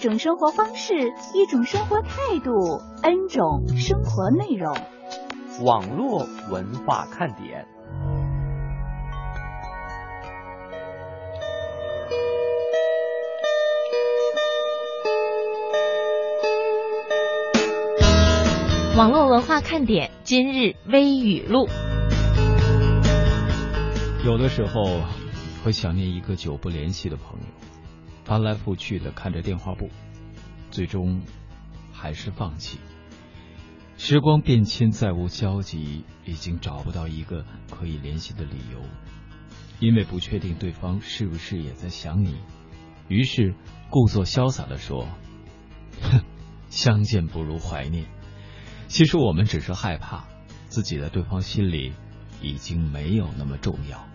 一种生活方式，一种生活态度，N 种生活内容。网络文化看点。网络文化看点今日微语录。有的时候会想念一个久不联系的朋友，翻来覆去的看着电话簿，最终还是放弃。时光变迁，再无交集，已经找不到一个可以联系的理由，因为不确定对方是不是也在想你，于是故作潇洒的说：“哼，相见不如怀念。”其实我们只是害怕自己在对方心里已经没有那么重要。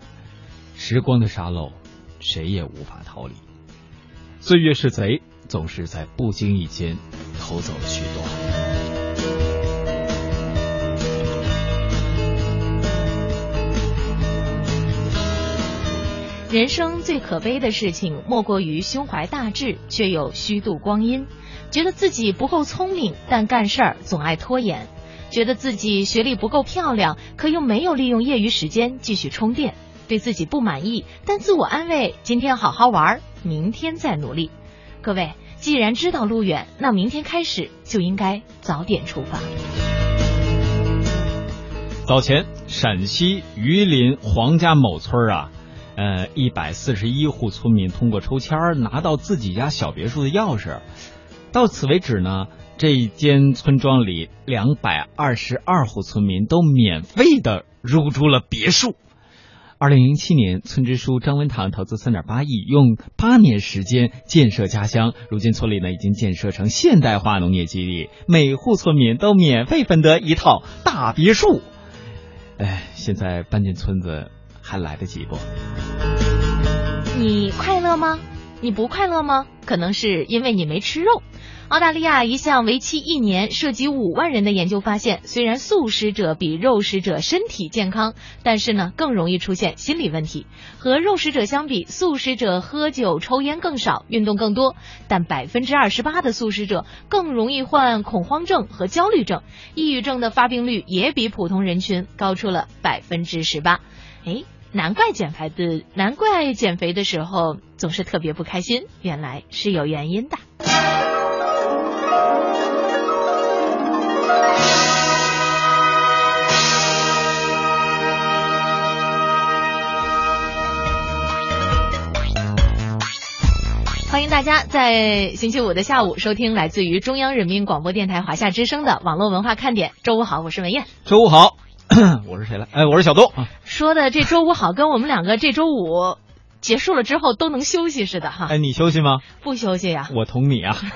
时光的沙漏，谁也无法逃离。岁月是贼，总是在不经意间偷走了许多。人生最可悲的事情，莫过于胸怀大志，却又虚度光阴；觉得自己不够聪明，但干事儿总爱拖延；觉得自己学历不够漂亮，可又没有利用业余时间继续充电；对自己不满意，但自我安慰：今天好好玩，明天再努力。各位，既然知道路远，那明天开始就应该早点出发。早前，陕西榆林黄家某村啊，呃，一百四十一户村民通过抽签拿到自己家小别墅的钥匙。到此为止呢，这一间村庄里两百二十二户村民都免费的入住了别墅。二零零七年，村支书张文堂投资三点八亿，用八年时间建设家乡。如今村里呢已经建设成现代化农业基地，每户村民都免费分得一套大别墅。哎，现在搬进村子还来得及不？你快乐吗？你不快乐吗？可能是因为你没吃肉。澳大利亚一项为期一年、涉及五万人的研究发现，虽然素食者比肉食者身体健康，但是呢更容易出现心理问题。和肉食者相比，素食者喝酒、抽烟更少，运动更多，但百分之二十八的素食者更容易患恐慌症和焦虑症，抑郁症的发病率也比普通人群高出了百分之十八。哎。难怪减肥的，难怪减肥的时候总是特别不开心，原来是有原因的。欢迎大家在星期五的下午收听来自于中央人民广播电台华夏之声的网络文化看点。周五好，我是文艳。周五好，我是谁来？哎，我是小东。说的这周五好，跟我们两个这周五结束了之后都能休息似的哈。哎，你休息吗？不休息呀。我同你啊。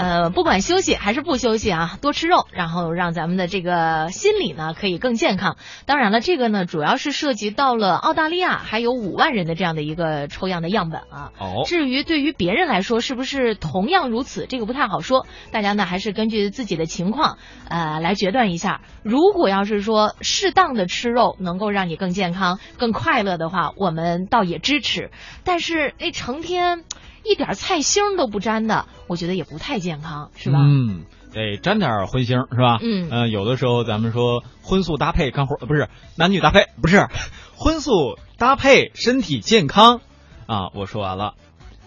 呃，不管休息还是不休息啊，多吃肉，然后让咱们的这个心理呢可以更健康。当然了，这个呢主要是涉及到了澳大利亚，还有五万人的这样的一个抽样的样本啊。哦。至于对于别人来说是不是同样如此，这个不太好说。大家呢还是根据自己的情况呃来决断一下。如果要是说适当的吃肉能够让你更健康、更快乐的话，我们倒也支持。但是那成天。一点菜腥都不沾的，我觉得也不太健康，是吧？嗯，得沾点荤腥，是吧？嗯，呃，有的时候咱们说荤素搭配干活，不是男女搭配，不是荤素搭配身体健康啊。我说完了，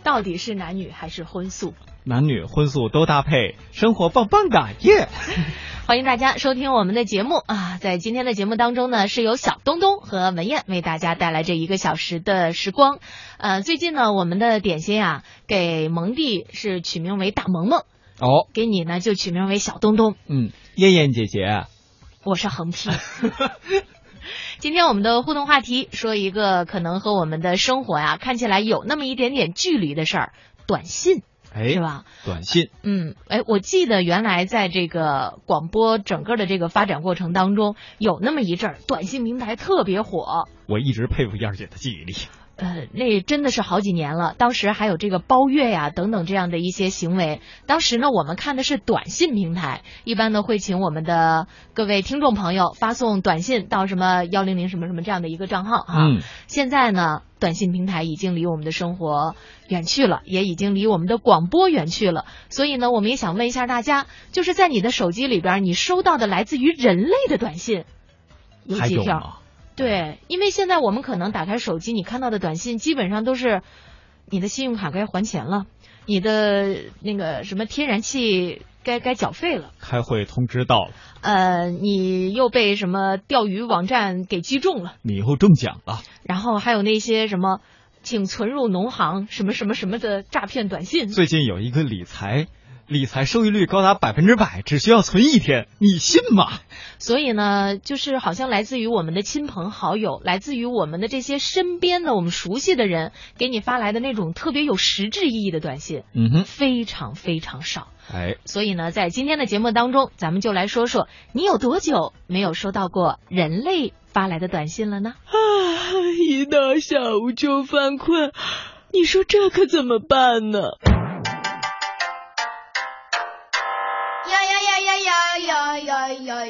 到底是男女还是荤素？男女荤素都搭配，生活棒棒的耶！欢迎大家收听我们的节目啊！在今天的节目当中呢，是由小东东和文燕为大家带来这一个小时的时光。呃，最近呢，我们的点心啊，给蒙蒂是取名为大萌萌，哦，给你呢就取名为小东东。嗯，燕燕姐姐，我是横批。今天我们的互动话题说一个可能和我们的生活呀看起来有那么一点点距离的事儿——短信。哎，是吧？短信，嗯，哎，我记得原来在这个广播整个的这个发展过程当中，有那么一阵儿短信平台特别火。我一直佩服燕儿姐的记忆力。呃，那真的是好几年了。当时还有这个包月呀等等这样的一些行为。当时呢，我们看的是短信平台，一般呢会请我们的各位听众朋友发送短信到什么幺零零什么什么这样的一个账号哈。嗯，现在呢，短信平台已经离我们的生活远去了，也已经离我们的广播远去了。所以呢，我们也想问一下大家，就是在你的手机里边，你收到的来自于人类的短信有几条？对，因为现在我们可能打开手机，你看到的短信基本上都是你的信用卡该还钱了，你的那个什么天然气该该缴费了，开会通知到了，呃，你又被什么钓鱼网站给击中了，你以后中奖了。然后还有那些什么请存入农行什么什么什么的诈骗短信，最近有一个理财，理财收益率高达百分之百，只需要存一天，你信吗？所以呢，就是好像来自于我们的亲朋好友，来自于我们的这些身边的我们熟悉的人给你发来的那种特别有实质意义的短信，嗯哼，非常非常少。哎，所以呢，在今天的节目当中，咱们就来说说你有多久没有收到过人类发来的短信了呢？啊，一到下午就犯困，你说这可怎么办呢？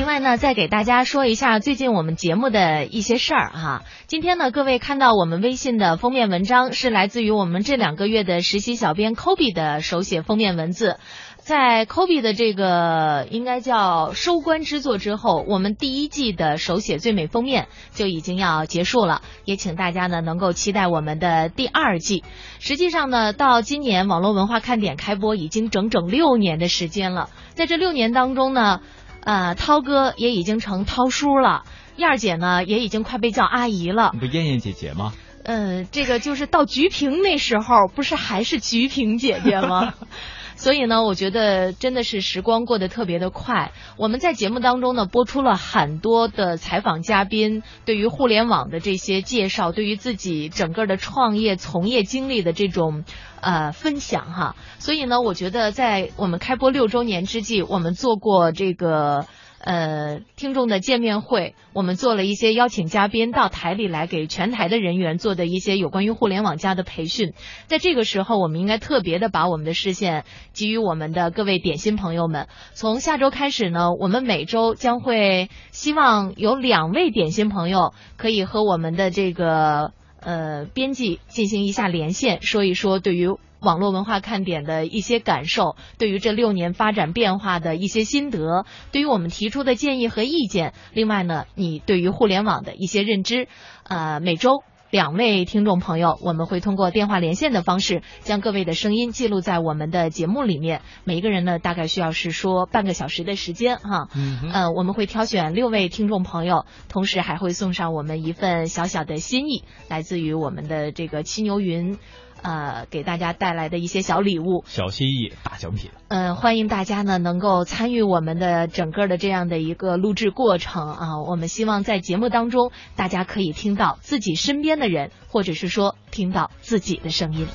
另外呢，再给大家说一下最近我们节目的一些事儿哈。今天呢，各位看到我们微信的封面文章是来自于我们这两个月的实习小编 Kobe 的手写封面文字。在 Kobe 的这个应该叫收官之作之后，我们第一季的手写最美封面就已经要结束了，也请大家呢能够期待我们的第二季。实际上呢，到今年网络文化看点开播已经整整六年的时间了，在这六年当中呢。呃，涛哥也已经成涛叔了，燕儿姐呢也已经快被叫阿姨了。你不燕燕姐姐吗？呃，这个就是到菊萍那时候，不是还是菊萍姐姐吗？所以呢，我觉得真的是时光过得特别的快。我们在节目当中呢，播出了很多的采访嘉宾对于互联网的这些介绍，对于自己整个的创业从业经历的这种呃分享哈。所以呢，我觉得在我们开播六周年之际，我们做过这个。呃，听众的见面会，我们做了一些邀请嘉宾到台里来给全台的人员做的一些有关于互联网加的培训。在这个时候，我们应该特别的把我们的视线给予我们的各位点心朋友们。从下周开始呢，我们每周将会希望有两位点心朋友可以和我们的这个呃编辑进行一下连线，说一说对于。网络文化看点的一些感受，对于这六年发展变化的一些心得，对于我们提出的建议和意见，另外呢，你对于互联网的一些认知，呃，每周两位听众朋友，我们会通过电话连线的方式，将各位的声音记录在我们的节目里面。每一个人呢，大概需要是说半个小时的时间哈。嗯呃，我们会挑选六位听众朋友，同时还会送上我们一份小小的心意，来自于我们的这个七牛云。呃，给大家带来的一些小礼物，小心翼翼，大奖品。嗯，欢迎大家呢能够参与我们的整个的这样的一个录制过程啊。我们希望在节目当中，大家可以听到自己身边的人，或者是说听到自己的声音。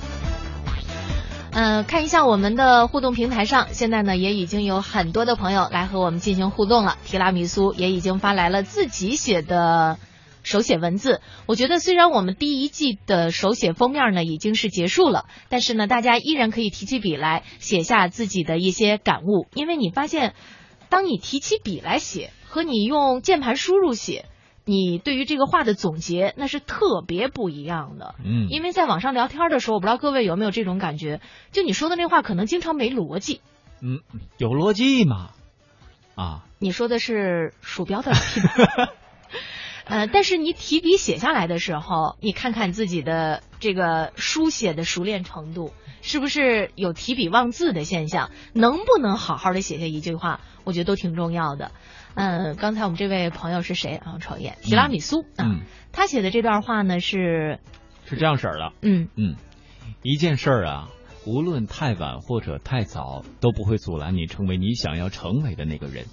嗯、看一下我们的互动平台上，现在呢也已经有很多的朋友来和我们进行互动了。提拉米苏也已经发来了自己写的手写文字。我觉得虽然我们第一季的手写封面呢已经是结束了，但是呢，大家依然可以提起笔来写下自己的一些感悟，因为你发现，当你提起笔来写和你用键盘输入写。你对于这个话的总结，那是特别不一样的。嗯，因为在网上聊天的时候，我不知道各位有没有这种感觉，就你说的那话可能经常没逻辑。嗯，有逻辑嘛？啊，你说的是鼠标的 提笔，呃，但是你提笔写下来的时候，你看看自己的这个书写的熟练程度，是不是有提笔忘字的现象？能不能好好的写下一句话？我觉得都挺重要的。嗯，刚才我们这位朋友是谁啊？创业提拉米苏啊，嗯，他写的这段话呢是是这样式儿的。嗯嗯，一件事儿啊，无论太晚或者太早，都不会阻拦你成为你想要成为的那个人。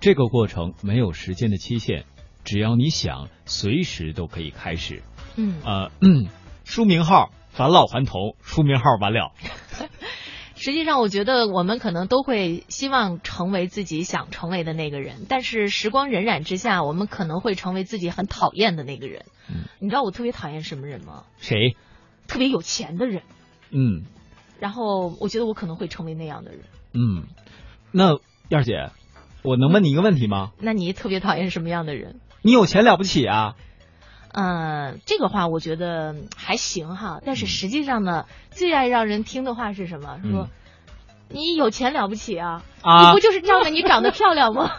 这个过程没有时间的期限，只要你想，随时都可以开始。嗯呃，嗯，书名号返老还童，书名号完了。实际上，我觉得我们可能都会希望成为自己想成为的那个人，但是时光荏苒之下，我们可能会成为自己很讨厌的那个人。嗯，你知道我特别讨厌什么人吗？谁？特别有钱的人。嗯然后我觉得我可能会成为那样的人。嗯，那燕儿姐，我能问你一个问题吗？那你特别讨厌什么样的人？你有钱了不起啊？嗯，这个话我觉得还行哈，但是实际上呢，最爱让人听的话是什么？说、嗯你有钱了不起啊？啊你不就是仗着你长得漂亮吗？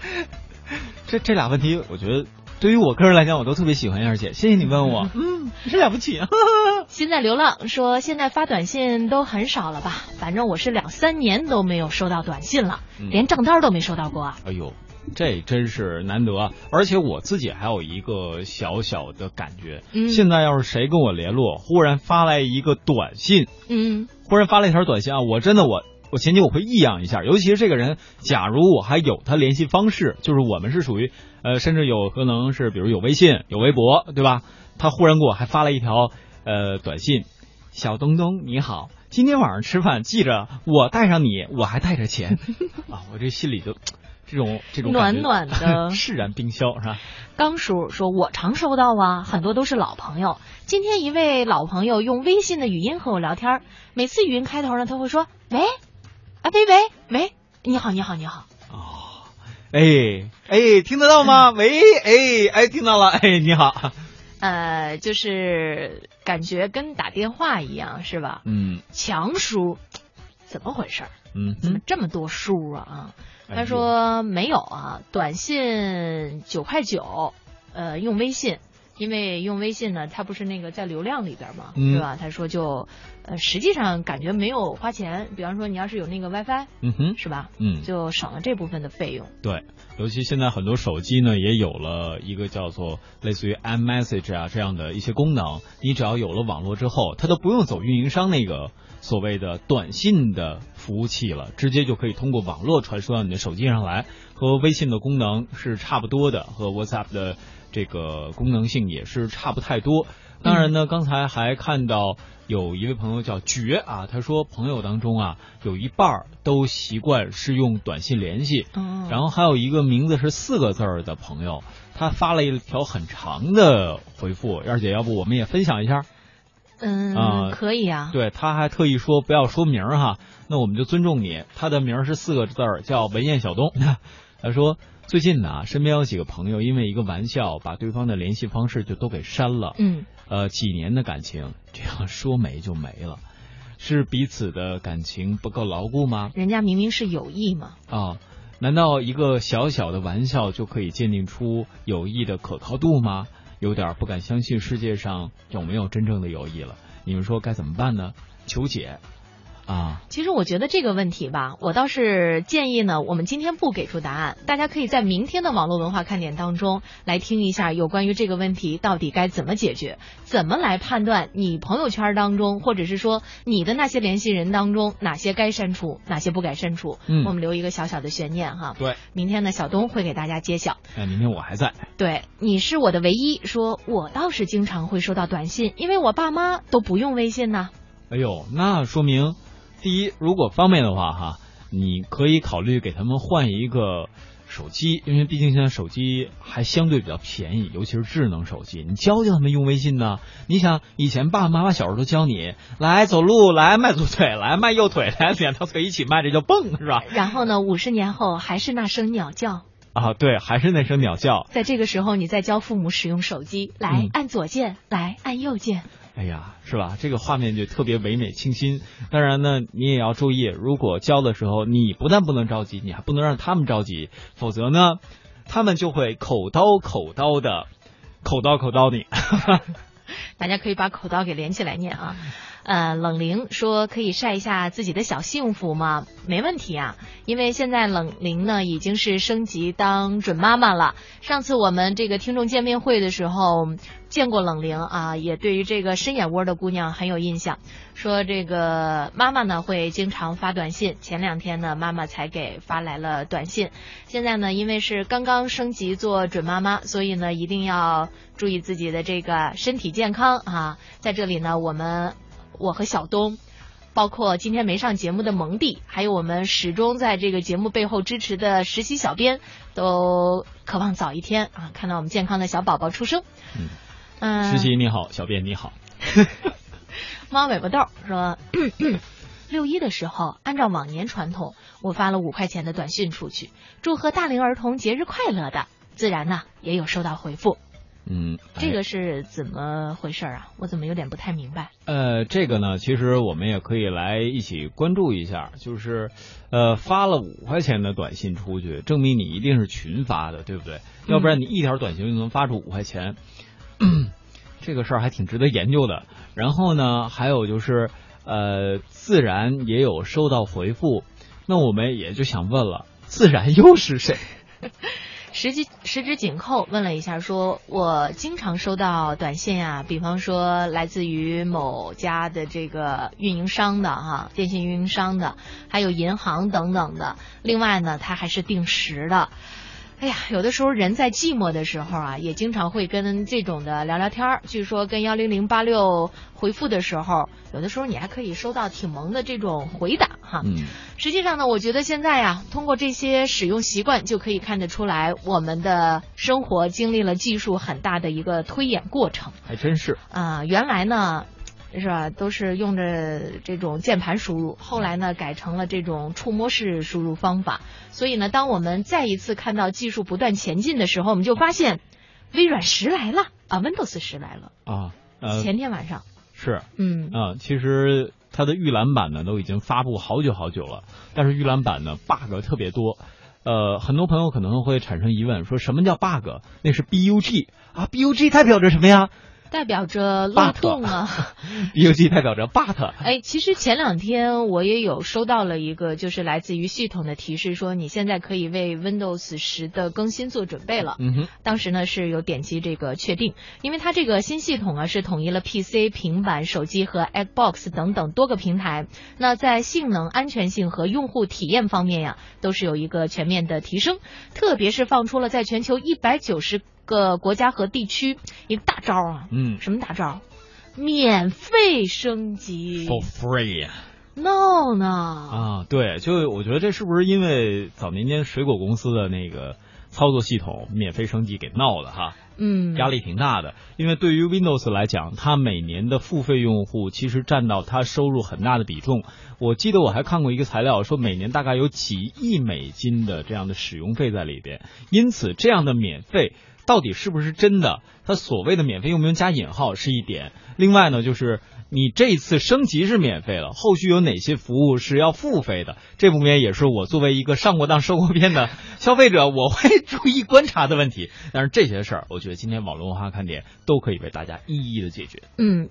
这这俩问题，我觉得对于我个人来讲，我都特别喜欢燕儿姐。谢谢你问我，嗯，是了不起啊。现在流浪说，现在发短信都很少了吧？反正我是两三年都没有收到短信了，嗯连账单都没收到过啊。哎呦，这真是难得啊！而且我自己还有一个小小的感觉，嗯现在要是谁跟我联络，忽然发来一个短信，嗯忽然发了一条短信啊，我真的我我前期我会异样一下，尤其是这个人，假如我还有他联系方式，就是我们是属于呃，甚至有可能是比如有微信、有微博，对吧？他忽然给我还发了一条呃短信，小东东你好。今天晚上吃饭，记着我带上你，我还带着钱 啊！我这心里就这种这种暖暖的 释然冰消是吧？刚叔说，我常收到啊，很多都是老朋友。今天一位老朋友用微信的语音和我聊天，每次语音开头呢，他会说：“喂，啊喂喂喂，你好你好你好。哦，哎哎，听得到吗？喂，哎哎，听到了，哎，你好，”呃，就是感觉跟打电话一样，是吧？嗯强叔，怎么回事？嗯怎么，这么多叔啊？啊，他说没有啊，短信九块九，呃，用微信，因为用微信呢，它不是那个在流量里边嘛，嗯。是吧？他说就，呃，实际上感觉没有花钱，比方说你要是有那个 WiFi，嗯哼，是吧？嗯，就省了这部分的费用。对，尤其现在很多手机呢也有了一个叫做类似于 iMessage 啊这样的一些功能，你只要有了网络之后，它都不用走运营商那个所谓的短信的服务器了，直接就可以通过网络传输到你的手机上来，和微信的功能是差不多的，和 WhatsApp 的这个功能性也是差不太多。当然呢，刚才还看到有一位朋友叫绝啊，他说朋友当中啊有一半儿都习惯是用短信联系，嗯，然后还有一个名字是四个字儿的朋友，他发了一条很长的回复，燕儿姐，要不我们也分享一下？嗯、啊可以啊。对，他还特意说不要说名儿哈，那我们就尊重你。他的名儿是四个字儿，叫文彦小东。他说最近呢，身边有几个朋友因为一个玩笑，把对方的联系方式就都给删了。嗯，呃，几年的感情这样说没就没了，是彼此的感情不够牢固吗？人家明明是有意嘛。啊，难道一个小小的玩笑就可以鉴定出友谊的可靠度吗？有点不敢相信世界上有没有真正的友谊了。你们说该怎么办呢？求解啊！其实我觉得这个问题吧，我倒是建议呢，我们今天不给出答案，大家可以在明天的网络文化看点当中来听一下有关于这个问题到底该怎么解决，怎么来判断你朋友圈当中，或者是说你的那些联系人当中哪些该删除，哪些不该删除。嗯我们留一个小小的悬念哈。对，明天呢，小东会给大家揭晓。哎，明天我还在。对，你是我的唯一。说我倒是经常会收到短信，因为我爸妈都不用微信呢。哎呦，那说明，第一，如果方便的话哈，你可以考虑给他们换一个手机，因为毕竟现在手机还相对比较便宜，尤其是智能手机。你教教他们用微信呢？你想，以前爸爸妈妈小时候都教你来走路，来迈左腿，来迈右腿，来两条腿一起迈，这叫蹦，是吧？然后呢，五十年后还是那声鸟叫。啊，对，还是那声鸟叫。在 这个时候，你再教父母使用手机，来嗯按左键，来按右键。哎呀，是吧？这个画面就特别唯美清新。当然呢，你也要注意，如果教的时候，你不但不能着急，你还不能让他们着急，否则呢，他们就会口刀口刀的，口刀口刀你。大家可以把口刀给连起来念啊。呃，冷玲说可以晒一下自己的小幸福吗？没问题啊，因为现在冷玲呢已经是升级当准妈妈了。上次我们这个听众见面会的时候见过冷玲啊，也对于这个深眼窝的姑娘很有印象。说这个妈妈呢会经常发短信，前两天呢妈妈才给发来了短信。现在呢因为是刚刚升级做准妈妈，所以呢一定要注意自己的这个身体健康啊。在这里呢我们。我和小东，包括今天没上节目的蒙蒂，还有我们始终在这个节目背后支持的实习小编，都渴望早一天啊，看到我们健康的小宝宝出生。嗯，嗯实习你好，小编你好。猫尾巴豆说，六一的时候，按照往年传统，我发了五块钱的短信出去，祝贺大龄儿童节日快乐的，自然呢也有收到回复。嗯，这个是怎么回事啊？我怎么有点不太明白？呃，这个呢，其实我们也可以来一起关注一下，就是，呃，发了五块钱的短信出去，证明你一定是群发的，对不对？要不然你一条短信就能发出五块钱，这个事儿还挺值得研究的。然后呢，还有就是，呃，自然也有收到回复，那我们也就想问了，自然又是谁？十指十指紧扣问了一下说，我经常收到短信呀、比方说来自于某家的这个运营商的哈，电信运营商的，还有银行等等的。另外呢，它还是定时的。哎呀，有的时候人在寂寞的时候啊，也经常会跟这种的聊聊天儿。据说跟幺零零八六回复的时候，有的时候你还可以收到挺萌的这种回答哈。嗯，实际上呢，我觉得现在呀，通过这些使用习惯就可以看得出来，我们的生活经历了技术很大的一个推演过程还真是。啊、原来呢。是吧？都是用着这种键盘输入，后来呢改成了这种触摸式输入方法。所以呢，当我们再一次看到技术不断前进的时候，我们就发现微软十来了啊，Windows 十来了。啊，呃，前天晚上，是，嗯啊，其实它的预览版呢都已经发布好久好久了，但是预览版呢 bug 特别多，呃，很多朋友可能会产生疑问，说什么叫 bug？那是 bug 啊，bug 代表着什么呀代表着漏洞啊。？bug 代表着 but，哎，其实前两天我也有收到了一个，就是来自于系统的提示，说你现在可以为 Windows 十的更新做准备了。嗯哼，当时呢是有点击这个确定，因为它这个新系统啊是统一了 PC、平板、手机和 Xbox 等等多个平台。那在性能、安全性和用户体验方面呀，都是有一个全面的提升。特别是放出了在全球一百九十个国家和地区一个大招啊，嗯什么大招？免费升级，for free，no 呢？啊，对，就我觉得这是不是因为早年间水果公司的那个操作系统免费升级给闹的哈？嗯，压力挺大的，因为对于 Windows 来讲，它每年的付费用户其实占到它收入很大的比重。我记得我还看过一个材料，说每年大概有几亿美金的这样的使用费在里边。因此，这样的免费到底是不是真的？它所谓的免费用不用加引号是一点。另外呢，就是你这次升级是免费了，后续有哪些服务是要付费的？这部分也是我作为一个上过当、受过骗的消费者，我会注意观察的问题。但是这些事儿，我觉得今天网络文化看点都可以为大家一一的解决。嗯，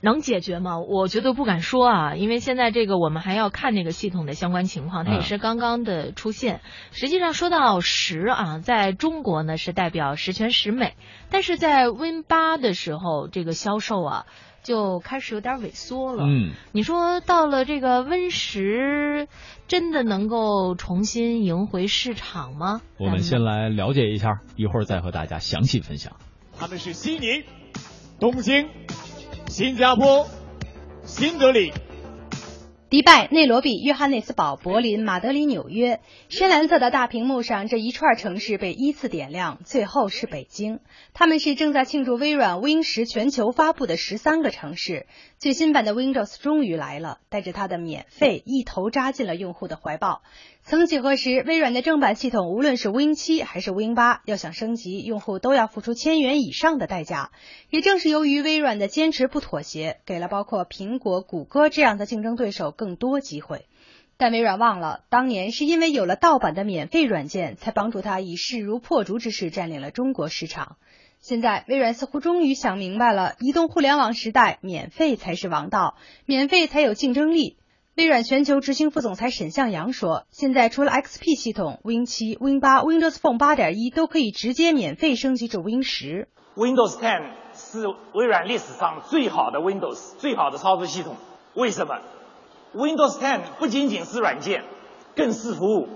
能解决吗？我觉得不敢说啊，因为现在这个我们还要看那个系统的相关情况，它也是刚刚的出现。实际上说到十啊，在中国呢是代表十全十美，但是在 Win 八的时候，这个销售啊就开始有点萎缩了。嗯，你说到了这个 Win 十，真的能够重新赢回市场吗？我们先来了解一下，一会儿再和大家详细分享。他们是悉尼、东京、新加坡、新德里。迪拜、内罗毕、约翰内斯堡、柏林、马德里、纽约，深蓝色的大屏幕上，这一串城市被依次点亮，最后是北京。他们是正在庆祝微软 Win 十全球发布的十三个城市。最新版的 Windows 终于来了，带着它的免费，一头扎进了用户的怀抱。曾几何时，微软的正版系统无论是 Win 七还是 Win 八，要想升级，用户都要付出千元以上的代价。也正是由于微软的坚持不妥协，给了包括苹果、谷歌这样的竞争对手更多机会。但微软忘了，当年是因为有了盗版的免费软件，才帮助它以势如破竹之势占领了中国市场。现在，微软似乎终于想明白了，移动互联网时代，免费才是王道，免费才有竞争力。微软全球执行副总裁沈向阳说：“现在除了 XP 系统，Win 七、Win 八、Windows Phone 八点一都可以直接免费升级至 Win 十。Windows 10是微软历史上最好的 Windows，最好的操作系统。为什么？Windows 10不仅仅是软件，更是服务。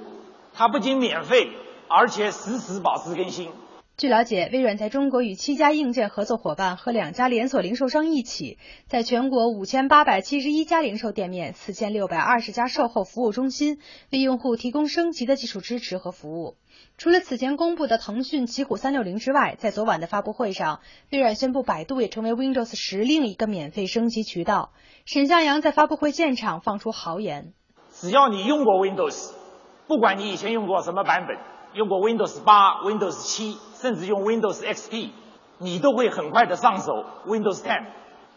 它不仅免费，而且实时保持更新。”据了解，微软在中国与七家硬件合作伙伴和两家连锁零售商一起，在全国五千八百七十一家零售店面、四千六百二十家售后服务中心，为用户提供升级的技术支持和服务。除了此前公布的腾讯奇虎三六零之外，在昨晚的发布会上，微软宣布百度也成为 Windows 十另一个免费升级渠道。沈向阳在发布会现场放出豪言：“只要你用过 Windows，不管你以前用过什么版本。”用过 Windows 八、Windows 七，甚至用 Windows XP，你都会很快的上手 Windows 10。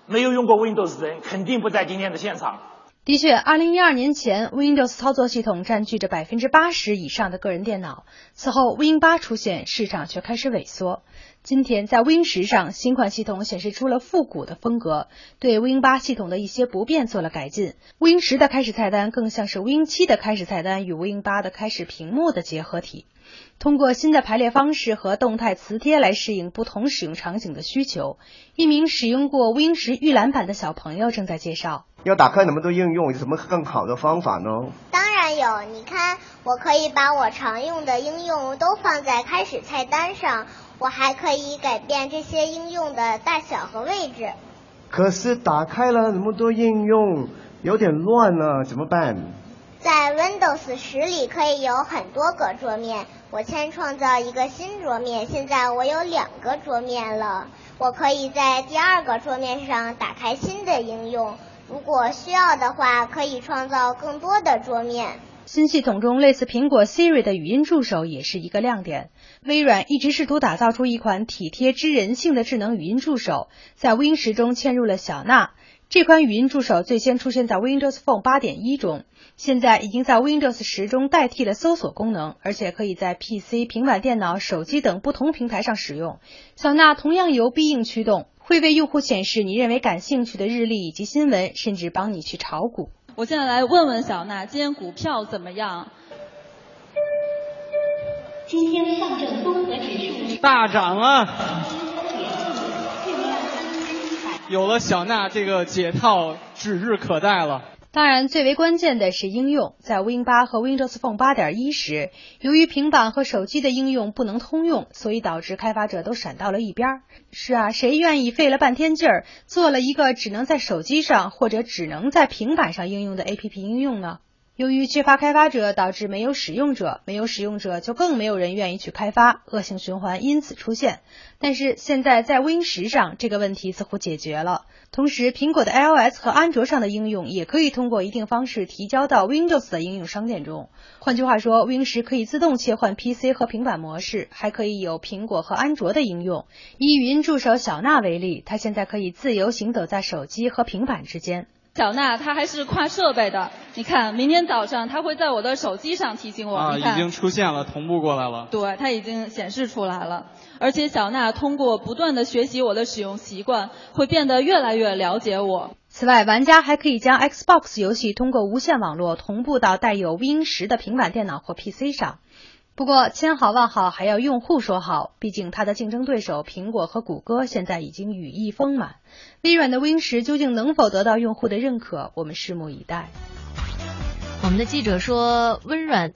没有用过 Windows 的人，肯定不在今天的现场。的确，二零一二年前，Windows 操作系统占据着百分之八十以上的个人电脑。此后，Win 八出现，市场却开始萎缩。今天，在 Win 十上，新款系统显示出了复古的风格，对 Win 八系统的一些不便做了改进。Win 十的开始菜单更像是 Win 七的开始菜单与 Win 八的开始屏幕的结合体。通过新的排列方式和动态磁贴来适应不同使用场景的需求。一名使用过 Win 十预览版的小朋友正在介绍：要打开那么多应用，有什么更好的方法呢？当然有，你看，我可以把我常用的应用都放在开始菜单上，我还可以改变这些应用的大小和位置。可是打开了那么多应用，有点乱了，怎么办？在 Windows 十里可以有很多个桌面，我先创造一个新桌面，现在我有两个桌面了。我可以在第二个桌面上打开新的应用，如果需要的话，可以创造更多的桌面。新系统中类似苹果 Siri 的语音助手也是一个亮点。微软一直试图打造出一款体贴知人性的智能语音助手，在 Win 十中嵌入了小娜。这款语音助手最先出现在 Windows Phone 8.1中，现在已经在 Windows 十中代替了搜索功能，而且可以在 PC、平板电脑、手机等不同平台上使用。小娜同样由必应驱动，会为用户显示你认为感兴趣的日历以及新闻，甚至帮你去炒股。我现在来问问小娜，今天股票怎么样？今天上证综合指数大涨啊！有了小娜这个解套，指日可待了。当然，最为关键的是应用。在 Win 八和 Windows Phone 8.1时，由于平板和手机的应用不能通用，所以导致开发者都闪到了一边。是啊，谁愿意费了半天劲儿做了一个只能在手机上或者只能在平板上应用的 APP 应用呢？由于缺乏开发者，导致没有使用者，没有使用者就更没有人愿意去开发，恶性循环因此出现。但是现在在 Win 十上，这个问题似乎解决了。同时，苹果的 iOS 和安卓上的应用也可以通过一定方式提交到 Windows 的应用商店中。换句话说，Win 十可以自动切换 PC 和平板模式，还可以有苹果和安卓的应用。以语音助手小娜为例，它现在可以自由行走在手机和平板之间。小娜，她还是跨设备的。你看，明天早上她会在我的手机上提醒我。啊，已经出现了，同步过来了。对，它已经显示出来了。而且小娜通过不断的学习我的使用习惯，会变得越来越了解我。此外，玩家还可以将 Xbox 游戏通过无线网络同步到带有 Win 十的平板电脑或 PC 上。不过，千好万好还要用户说好，毕竟它的竞争对手苹果和谷歌现在已经羽翼丰满。微软的 Win 十究竟能否得到用户的认可，我们拭目以待。我们的记者说，微软。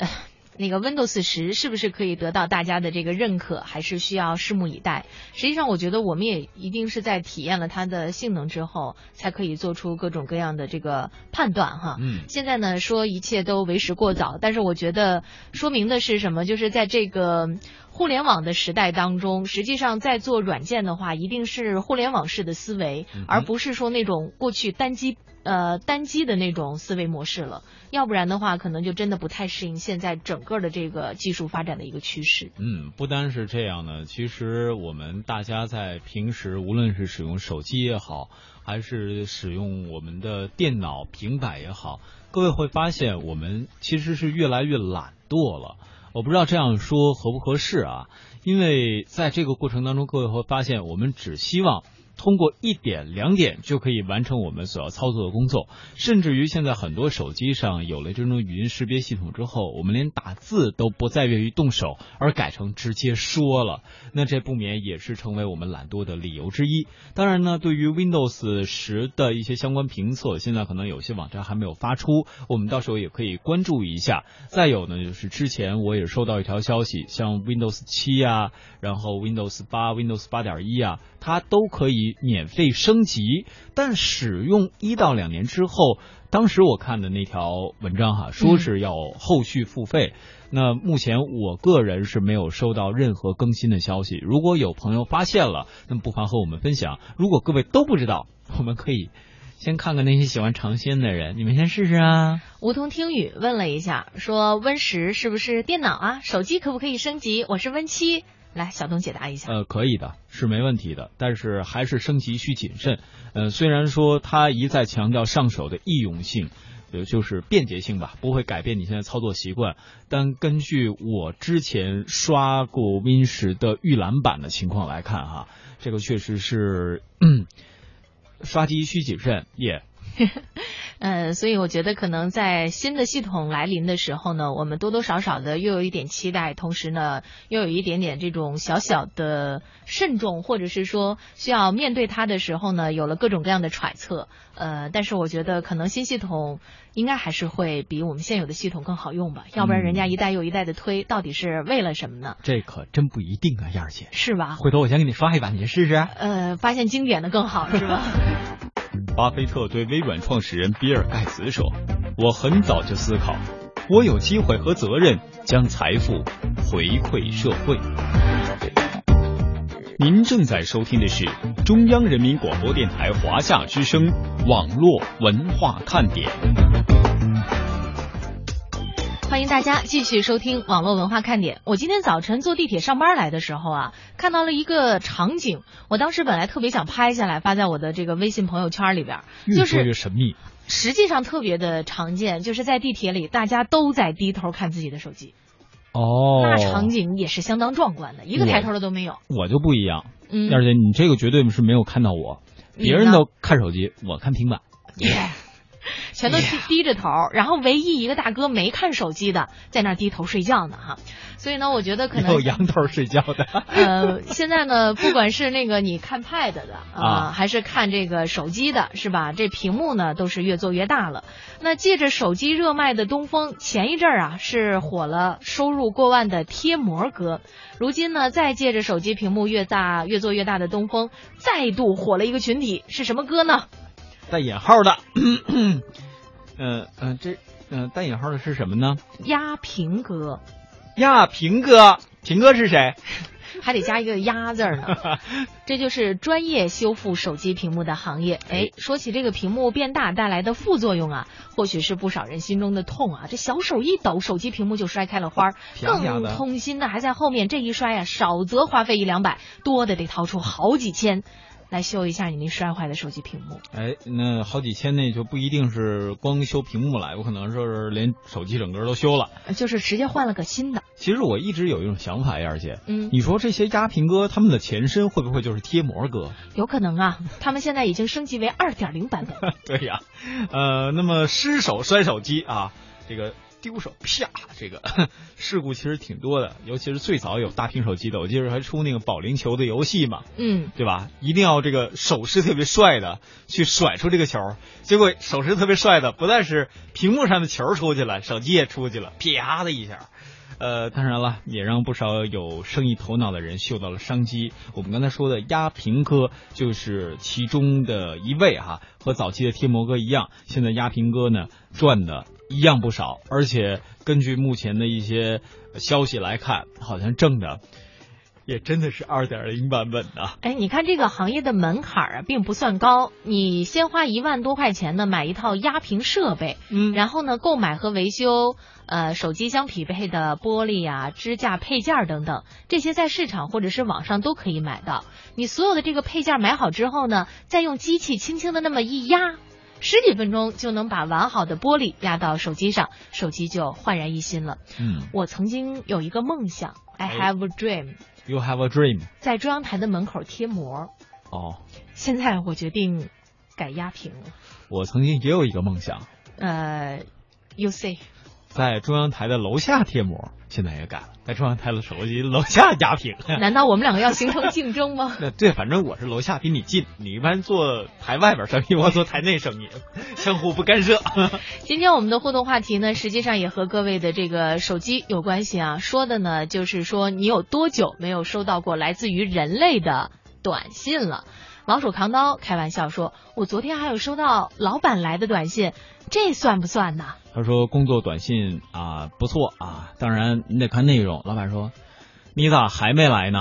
那个 Windows 十是不是可以得到大家的这个认可，还是需要拭目以待。实际上，我觉得我们也一定是在体验了它的性能之后，才可以做出各种各样的这个判断哈。嗯。现在呢，说一切都为时过早，但是我觉得说明的是什么？就是在这个互联网的时代当中，实际上在做软件的话，一定是互联网式的思维，而不是说那种过去单机。呃单机的那种思维模式了，要不然的话，可能就真的不太适应现在整个的这个技术发展的一个趋势。嗯，不单是这样呢，其实我们大家在平时无论是使用手机也好，还是使用我们的电脑、平板也好，各位会发现我们其实是越来越懒惰了。我不知道这样说合不合适啊？因为在这个过程当中，各位会发现我们只希望。通过一点两点就可以完成我们所要操作的工作，甚至于现在很多手机上有了这种语音识别系统之后，我们连打字都不再愿意动手，而改成直接说了。那这不免也是成为我们懒惰的理由之一。当然呢，对于 Windows 十的一些相关评测，现在可能有些网站还没有发出，我们到时候也可以关注一下。再有呢，就是之前我也收到一条消息，像 Windows 七啊，然后 Windows 八、Windows 八点一啊，它都可以。免费升级，但使用一到两年之后，当时我看的那条文章哈，说是要后续付费。那目前我个人是没有收到任何更新的消息。如果有朋友发现了，那么不妨和我们分享。如果各位都不知道，我们可以先看看那些喜欢尝鲜的人，你们先试试啊。梧桐听雨问了一下，说 Win 十是不是电脑啊？手机可不可以升级？我是 Win 七。来，小东解答一下。呃，可以的，是没问题的，但是还是升级需谨慎。呃，虽然说他一再强调上手的易用性，也，就是便捷性吧，不会改变你现在操作习惯。但根据我之前刷过 Win 十的预览版的情况来看，哈，这个确实是刷机需谨慎，也。呃，所以我觉得可能在新的系统来临的时候呢，我们多多少少的又有一点期待，同时呢，又有一点点这种小小的慎重，或者是说需要面对它的时候呢，有了各种各样的揣测。呃，但是我觉得可能新系统应该还是会比我们现有的系统更好用吧，要不然人家一代又一代的推，到底是为了什么呢？这可真不一定啊，燕儿姐。是吧？回头我先给你刷一把，你试试。呃，发现经典的更好是吧？巴菲特对微软创始人比尔盖茨说：“我很早就思考，我有机会和责任将财富回馈社会。”您正在收听的是中央人民广播电台华夏之声网络文化看点。欢迎大家继续收听网络文化看点。我今天早晨坐地铁上班来的时候啊，看到了一个场景。我当时本来特别想拍下来发在我的这个微信朋友圈里边，越说越神秘。实际上特别的常见，就是在地铁里大家都在低头看自己的手机。哦，那场景也是相当壮观的，一个抬头的都没有。我就不一样，嗯，燕姐，你这个绝对是没有看到我，别人都看手机，我看平板。全都低低着头，然后唯一一个大哥没看手机的，在那低头睡觉呢哈。所以呢，我觉得可能有仰头睡觉的。呃，现在呢，不管是那个你看 Pad 的啊，还是看这个手机的，是吧？这屏幕呢都是越做越大了。那借着手机热卖的东风，前一阵儿啊是火了收入过万的贴膜哥，如今呢再借着手机屏幕越大越做越大的东风，再度火了一个群体，是什么歌呢？带引号的。嗯 嗯，这嗯带引号的是什么呢？压平哥，压平哥，平哥是谁？还得加一个“压”字呢。这就是专业修复手机屏幕的行业。哎，说起这个屏幕变大带来的副作用啊，或许是不少人心中的痛啊。这小手一抖，手机屏幕就摔开了花。更痛心的还在后面，这一摔啊，少则花费一两百，多的得掏出好几千。来修一下你那摔坏的手机屏幕。哎，那好几千那就不一定是光修屏幕了，有可能说是连手机整个都修了，就是直接换了个新的。其实我一直有一种想法，燕儿姐，嗯，你说这些压屏哥他们的前身会不会就是贴膜哥？有可能啊，他们现在已经升级为二点零版本。对呀，呃，那么失手摔手机啊，这个。丢手啪，这个 事故其实挺多的，尤其是最早有大屏手机的，我记得还出那个保龄球的游戏嘛，嗯，对吧？一定要这个手势特别帅的去甩出这个球，结果手势特别帅的不但是屏幕上的球出去了，手机也出去了，啪的一下，呃，当然了，也让不少有生意头脑的人嗅到了商机。我们刚才说的压平哥就是其中的一位哈，和早期的贴膜哥一样，现在压平哥呢赚的。一样不少，而且根据目前的一些消息来看，好像挣的也真的是二点零版本的。哎，你看这个行业的门槛啊，并不算高，你先花一万多块钱呢买一套压屏设备，嗯，然后呢购买和维修呃手机相匹配的玻璃啊、支架配件等等，这些在市场或者是网上都可以买到。你所有的这个配件买好之后呢，再用机器轻轻的那么一压。十几分钟就能把完好的玻璃压到手机上，手机就焕然一新了。嗯，我曾经有一个梦想，I have a dream。You have a dream。在中央台的门口贴膜。哦。现在我决定改压屏了。我曾经也有一个梦想。呃，You see。在中央台的楼下贴膜，现在也改了，在中央台的手机楼下压屏。难道我们两个要形成竞争吗？那对，反正我是楼下比你近，你一般做台外边生意，我做台内生意，相互不干涉。今天我们的互动话题呢，实际上也和各位的这个手机有关系啊。说的呢，就是说你有多久没有收到过来自于人类的短信了？老鼠扛刀开玩笑说：“我昨天还有收到老板来的短信，这算不算呢？”他说：“工作短信啊不错啊，当然你得看内容。”老板说：“你咋还没来呢？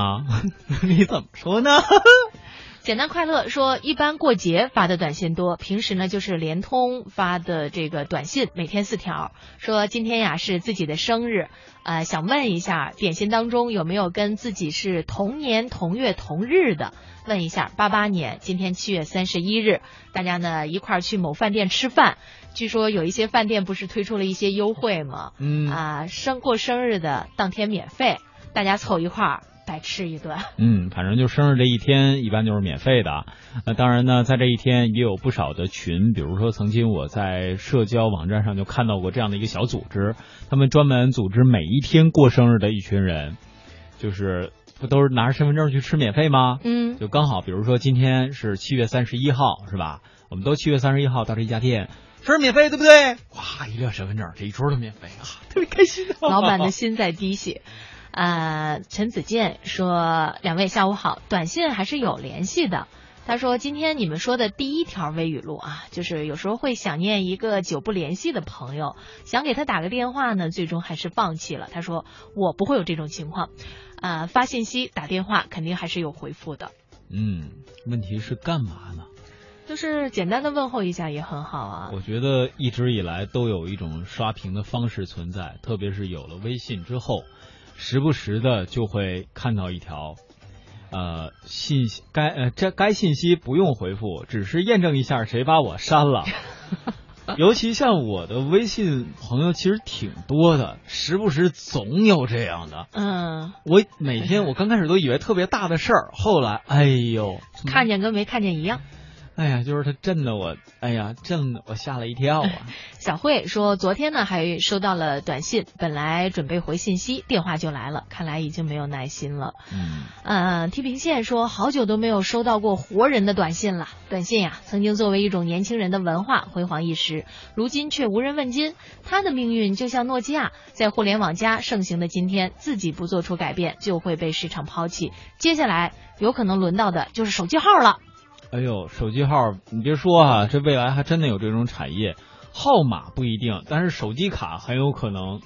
你怎么说呢？” 简单快乐说，一般过节发的短信多，平时呢就是联通发的这个短信，每天四条。说今天呀是自己的生日，呃，想问一下，点心当中有没有跟自己是同年同月同日的？问一下，八八年今天七月三十一日，大家呢一块儿去某饭店吃饭，据说有一些饭店不是推出了一些优惠吗？嗯啊，生过生日的当天免费，大家凑一块儿。白吃一顿，嗯，反正就生日这一天，一般就是免费的。那当然呢，在这一天也有不少的群，比如说曾经我在社交网站上就看到过这样的一个小组织，他们专门组织每一天过生日的一群人，就是不都是拿着身份证去吃免费吗？嗯，就刚好，比如说今天是七月三十一号，是吧？我们都七月三十一号到这一家店，生日免费，对不对？哇，一亮身份证，这一桌都免费啊，特别开心、啊。老板的心在滴血。呃，陈子健说：“两位下午好，短信还是有联系的。”他说：“今天你们说的第一条微语录啊，就是有时候会想念一个久不联系的朋友，想给他打个电话呢，最终还是放弃了。”他说：“我不会有这种情况，呃，发信息、打电话肯定还是有回复的。”嗯，问题是干嘛呢？就是简单的问候一下也很好啊。我觉得一直以来都有一种刷屏的方式存在，特别是有了微信之后。时不时的就会看到一条，呃，信息该呃这该信息不用回复，只是验证一下谁把我删了。尤其像我的微信朋友其实挺多的，时不时总有这样的。嗯，我每天我刚开始都以为特别大的事儿，后来哎呦，看见跟没看见一样。哎呀，就是他震的我，哎呀，震的我吓了一跳啊！小慧说，昨天呢还收到了短信，本来准备回信息，电话就来了，看来已经没有耐心了。嗯，呃，地平线说，好久都没有收到过活人的短信了。短信呀，曾经作为一种年轻人的文化辉煌一时，如今却无人问津。他的命运就像诺基亚，在互联网加盛行的今天，自己不做出改变，就会被市场抛弃。接下来有可能轮到的就是手机号了。哎呦，手机号，你别说啊，这未来还真的有这种产业，号码不一定，但是手机卡很有可能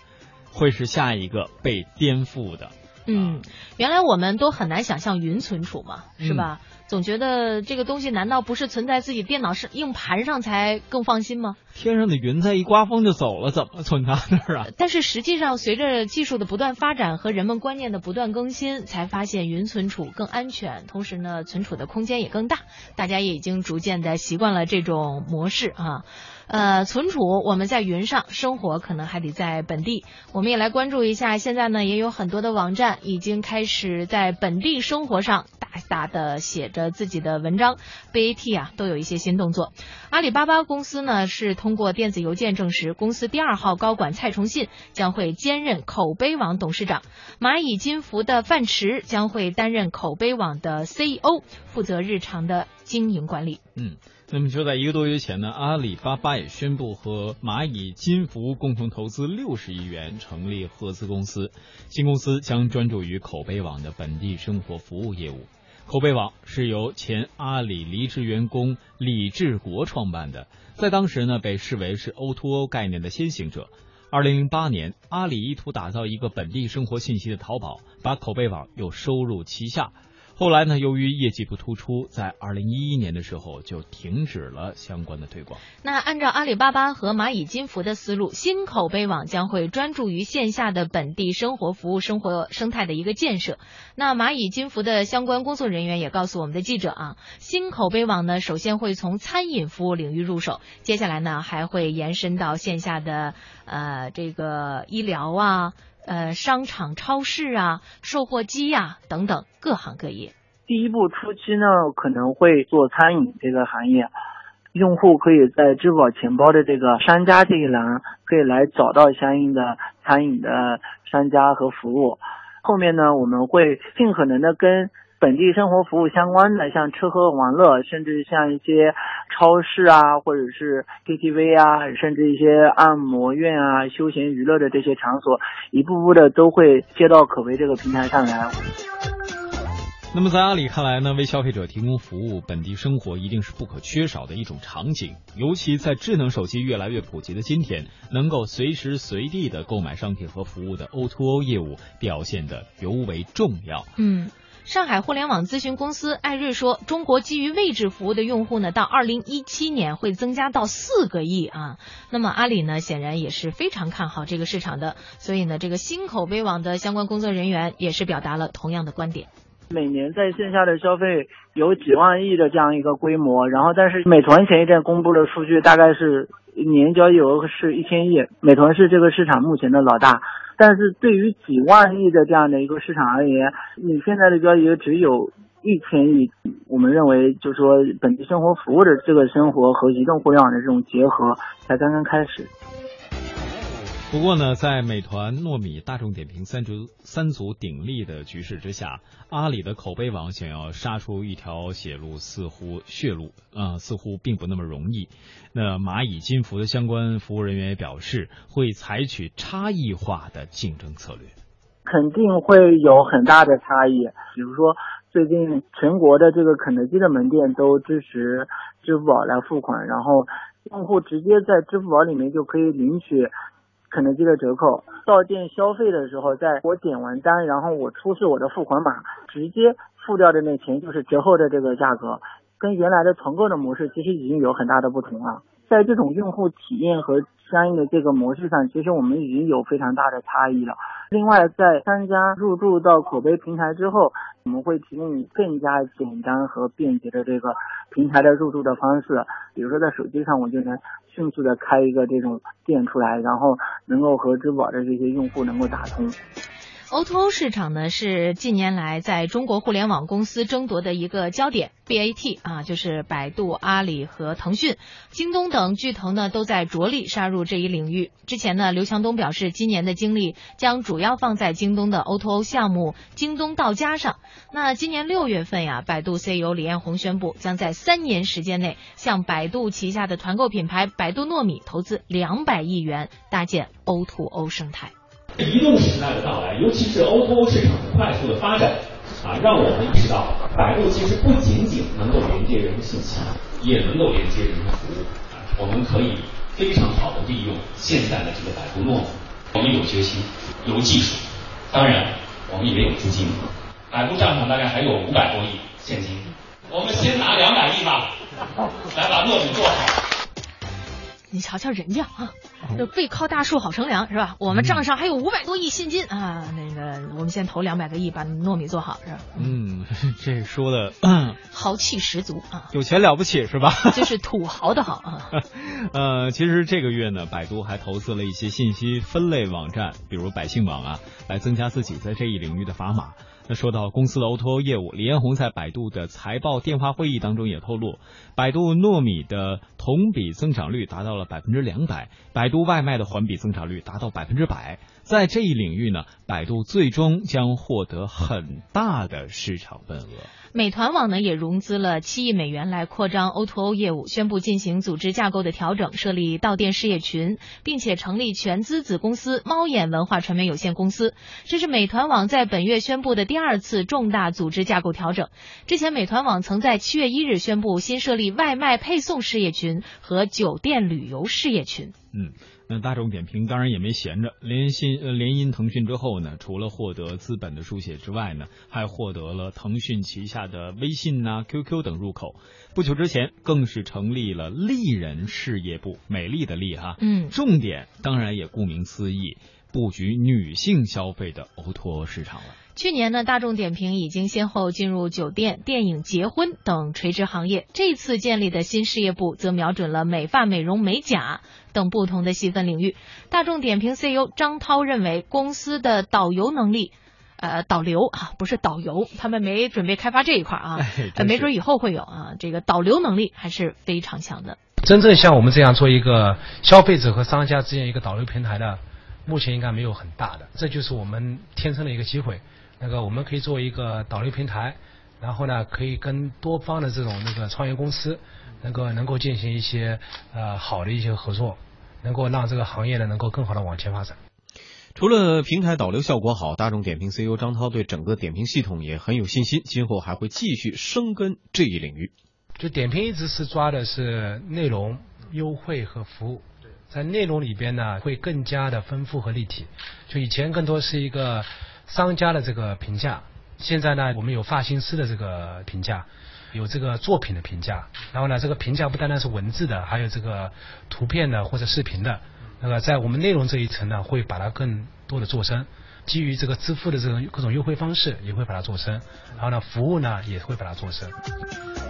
会是下一个被颠覆的。嗯，原来我们都很难想象云存储嘛，是吧？嗯、总觉得这个东西难道不是存在自己电脑上硬盘上才更放心吗？天上的云彩一刮风就走了，怎么存它那儿啊？但是实际上，随着技术的不断发展和人们观念的不断更新，才发现云存储更安全，同时呢，存储的空间也更大。大家也已经逐渐的习惯了这种模式啊。呃，存储我们在云上，生活可能还得在本地。我们也来关注一下，现在呢也有很多的网站已经开始在本地生活上大大的写着自己的文章，BAT 啊都有一些新动作。阿里巴巴公司呢是通过电子邮件证实，公司第二号高管蔡崇信将会兼任口碑网董事长，蚂蚁金服的范驰将会担任口碑网的 CEO，负责日常的经营管理。嗯。那么就在一个多月前呢，阿里巴巴也宣布和蚂蚁金服共同投资六十亿元，成立合资公司。新公司将专注于口碑网的本地生活服务业务。口碑网是由前阿里离职员工李志国创办的，在当时呢被视为是 O2O 概念的先行者。二零零八年，阿里意图打造一个本地生活信息的淘宝，把口碑网又收入旗下。后来呢，由于业绩不突出，在二零一一年的时候就停止了相关的推广。那按照阿里巴巴和蚂蚁金服的思路，新口碑网将会专注于线下的本地生活服务、生活生态的一个建设。那蚂蚁金服的相关工作人员也告诉我们的记者啊，新口碑网呢，首先会从餐饮服务领域入手，接下来呢，还会延伸到线下的呃这个医疗啊。呃，商场、超市啊，售货机呀，等等各行各业。第一步初期呢，可能会做餐饮这个行业，用户可以在支付宝钱包的这个商家这一栏，可以来找到相应的餐饮的商家和服务。后面呢，我们会尽可能的跟。本地生活服务相关的，像吃喝玩乐，甚至像一些超市啊，或者是 KTV 啊，甚至一些按摩院啊、休闲娱乐的这些场所，一步步的都会接到可为这个平台上来。那么在阿里看来呢，为消费者提供服务，本地生活一定是不可缺少的一种场景。尤其在智能手机越来越普及的今天，能够随时随地的购买商品和服务的 O2O 业务表现的尤为重要。嗯。上海互联网咨询公司艾瑞说，中国基于位置服务的用户呢，到二零一七年会增加到四个亿啊。那么阿里呢，显然也是非常看好这个市场的，所以呢，这个新口碑网的相关工作人员也是表达了同样的观点。每年在线下的消费有几万亿的这样一个规模，然后但是美团前一阵公布的数据大概是年交易额是一千亿，美团是这个市场目前的老大。但是对于几万亿的这样的一个市场而言，你现在的交易额只有一千亿，我们认为就是说本地生活服务的这个生活和移动互联网的这种结合才刚刚开始。不过呢，在美团、糯米、大众点评三足三足鼎立的局势之下，阿里的口碑网想要杀出一条血路，似乎血路啊，似乎并不那么容易。那蚂蚁金服的相关服务人员也表示，会采取差异化的竞争策略。肯定会有很大的差异，比如说最近全国的这个肯德基的门店都支持支付宝来付款，然后用户直接在支付宝里面就可以领取。肯德基的折扣，到店消费的时候，在我点完单，然后我出示我的付款码，直接付掉的那钱就是折后的这个价格，跟原来的团购的模式其实已经有很大的不同了。在这种用户体验和相应的这个模式上，其实我们已经有非常大的差异了。另外，在商家入驻到口碑平台之后，我们会提供更加简单和便捷的这个平台的入驻的方式。比如说，在手机上我就能迅速的开一个这种店出来，然后能够和支付宝的这些用户能够打通。O2O 市场呢是近年来在中国互联网公司争夺的一个焦点，BAT 啊就是百度、阿里和腾讯、京东等巨头呢都在着力杀入这一领域。之前呢，刘强东表示，今年的精力将主要放在京东的 O2O 项目“京东到家”上。那今年六月份呀，百度 CEO 李彦宏宣布，将在三年时间内向百度旗下的团购品牌百度糯米投资两百亿元，搭建 O2O 生态。移动时代的到来，尤其是 O2O 市场的快速的发展，啊，让我们意识到，百度其实不仅仅能够连接人的信息，也能够连接人的服务。我们可以非常好的利用现在的这个百度糯米，我们有决心，有技术，当然我们也有资金。百度账上大概还有五百多亿现金，我们先拿两百亿吧，来把糯米做好。你瞧瞧人家啊，就背靠大树好乘凉是吧？我们账上还有五百多亿现金啊，那个我们先投两百个亿把糯米做好是吧？嗯，这说的 豪气十足啊，有钱了不起是吧？就是土豪的好啊。呃，其实这个月呢，百度还投资了一些信息分类网站，比如百姓网啊，来增加自己在这一领域的砝码。那说到公司的 O2O 业务，李彦宏在百度的财报电话会议当中也透露，百度糯米的同比增长率达到了百分之两百，百度外卖的环比增长率达到百分之百。在这一领域呢，百度最终将获得很大的市场份额。美团网呢也融资了七亿美元来扩张 O2O 业务，宣布进行组织架构的调整，设立到店事业群，并且成立全资子公司猫眼文化传媒有限公司。这是美团网在本月宣布的第二次重大组织架构调整。之前，美团网曾在七月一日宣布新设立外卖配送事业群和酒店旅游事业群。嗯。那大众点评当然也没闲着，联信呃联姻腾讯之后呢，除了获得资本的书写之外呢，还获得了腾讯旗下的微信呐、QQ 等入口。不久之前，更是成立了丽人事业部，美丽的丽哈，嗯，重点当然也顾名思义，布局女性消费的 O2O 市场了。去年呢，大众点评已经先后进入酒店、电影、结婚等垂直行业。这次建立的新事业部则瞄准了美发、美容、美甲等不同的细分领域。大众点评 CEO 张涛认为，公司的导游能力，呃，导流啊，不是导游，他们没准备开发这一块啊，哎没准以后会有啊。这个导流能力还是非常强的。真正像我们这样做一个消费者和商家之间一个导流平台的，目前应该没有很大的，这就是我们天生的一个机会。那个我们可以做一个导流平台，然后呢，可以跟多方的这种那个创业公司，能够能够进行一些呃好的一些合作，能够让这个行业呢能够更好的往前发展。除了平台导流效果好，大众点评 CEO 张涛对整个点评系统也很有信心，今后还会继续深耕这一领域。就点评一直是抓的是内容、优惠和服务，在内容里边呢会更加的丰富和立体。就以前更多是一个商家的这个评价，现在呢我们有发型师的这个评价，有这个作品的评价，然后呢这个评价不单单是文字的，还有这个图片的或者视频的。那个在我们内容这一层呢，会把它更多的做深，基于这个支付的这种各种优惠方式，也会把它做深，然后呢服务呢也会把它做深。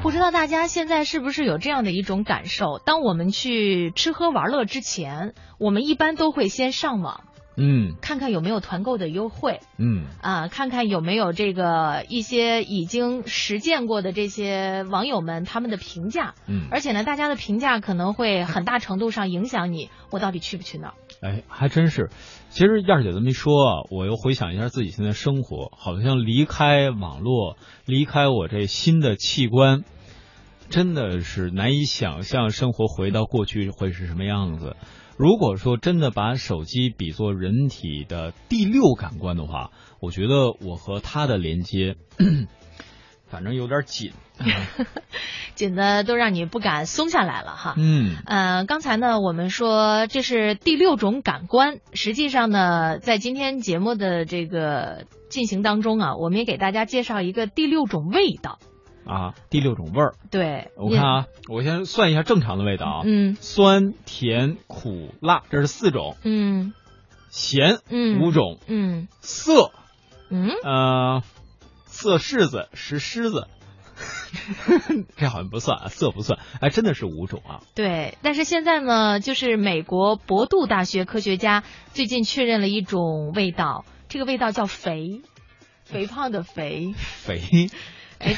不知道大家现在是不是有这样的一种感受？当我们去吃喝玩乐之前，我们一般都会先上网，嗯看看有没有团购的优惠，嗯啊，看看有没有这个一些已经实践过的这些网友们他们的评价，嗯而且呢，大家的评价可能会很大程度上影响你，我到底去不去那儿。哎，还真是。其实燕儿姐这么一说啊，我又回想一下自己现在生活，好像离开网络，离开我这新的器官，真的是难以想象生活回到过去会是什么样子。如果说真的把手机比作人体的第六感官的话，我觉得我和它的连接，反正有点紧。紧的都让你不敢松下来了哈。嗯，呃，刚才呢，我们说这是第六种感官，实际上呢，在今天节目的这个进行当中啊，我们也给大家介绍一个第六种味道。啊，第六种味儿。对，我看啊，我先算一下正常的味道啊。嗯，酸、甜、苦、辣，这是四种。嗯，咸，嗯，五种。嗯，色，嗯，呃，涩柿子，石狮子。这好像不算啊，色不算，哎，真的是五种啊。对，但是现在呢，就是美国博杜大学科学家最近确认了一种味道，这个味道叫肥，肥胖的肥。肥。哎，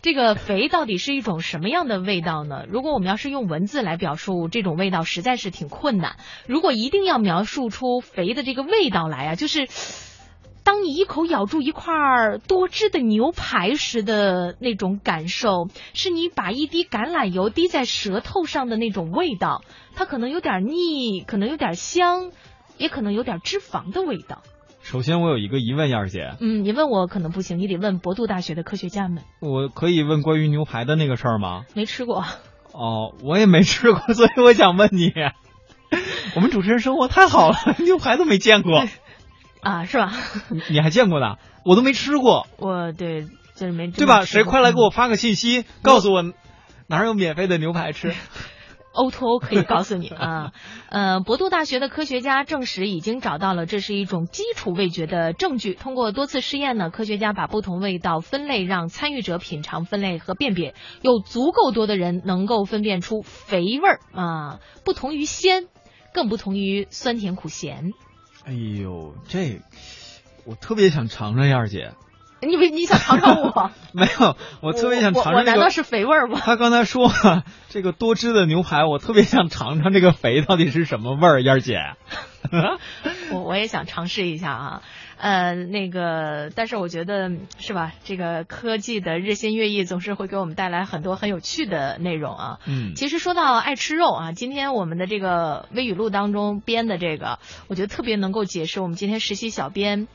这个肥到底是一种什么样的味道呢？如果我们要是用文字来表述这种味道，实在是挺困难。如果一定要描述出肥的这个味道来啊，就是当你一口咬住一块多汁的牛排时的那种感受，是你把一滴橄榄油滴在舌头上的那种味道。它可能有点腻，可能有点香，也可能有点脂肪的味道。首先，我有一个疑问，燕儿姐。嗯，你问我可能不行，你得问博度大学的科学家们。我可以问关于牛排的那个事儿吗？没吃过。哦，我也没吃过，所以我想问你。我们主持人生活太好了，牛排都没见过。啊，是吧？你你还见过呢？我都没吃过。我对，就是没。对吧？谁快来给我发个信息，告诉我哪儿有免费的牛排吃。O to O 可以告诉你啊，呃，博杜大学的科学家证实已经找到了这是一种基础味觉的证据。通过多次试验呢，科学家把不同味道分类，让参与者品尝、分类和辨别，有足够多的人能够分辨出肥味儿啊，不同于鲜，更不同于酸甜苦咸。哎呦，这我特别想尝尝，燕儿姐。你为你想尝尝我？没有，我特别想尝尝、这个、我难道是肥味儿吗？他刚才说这个多汁的牛排，我特别想尝尝这个肥到底是什么味儿，燕儿姐。我我也想尝试一下啊，呃，那个，但是我觉得是吧？这个科技的日新月异，总是会给我们带来很多很有趣的内容啊。嗯，其实说到爱吃肉啊，今天我们的这个微语录当中编的这个，我觉得特别能够解释我们今天实习小编。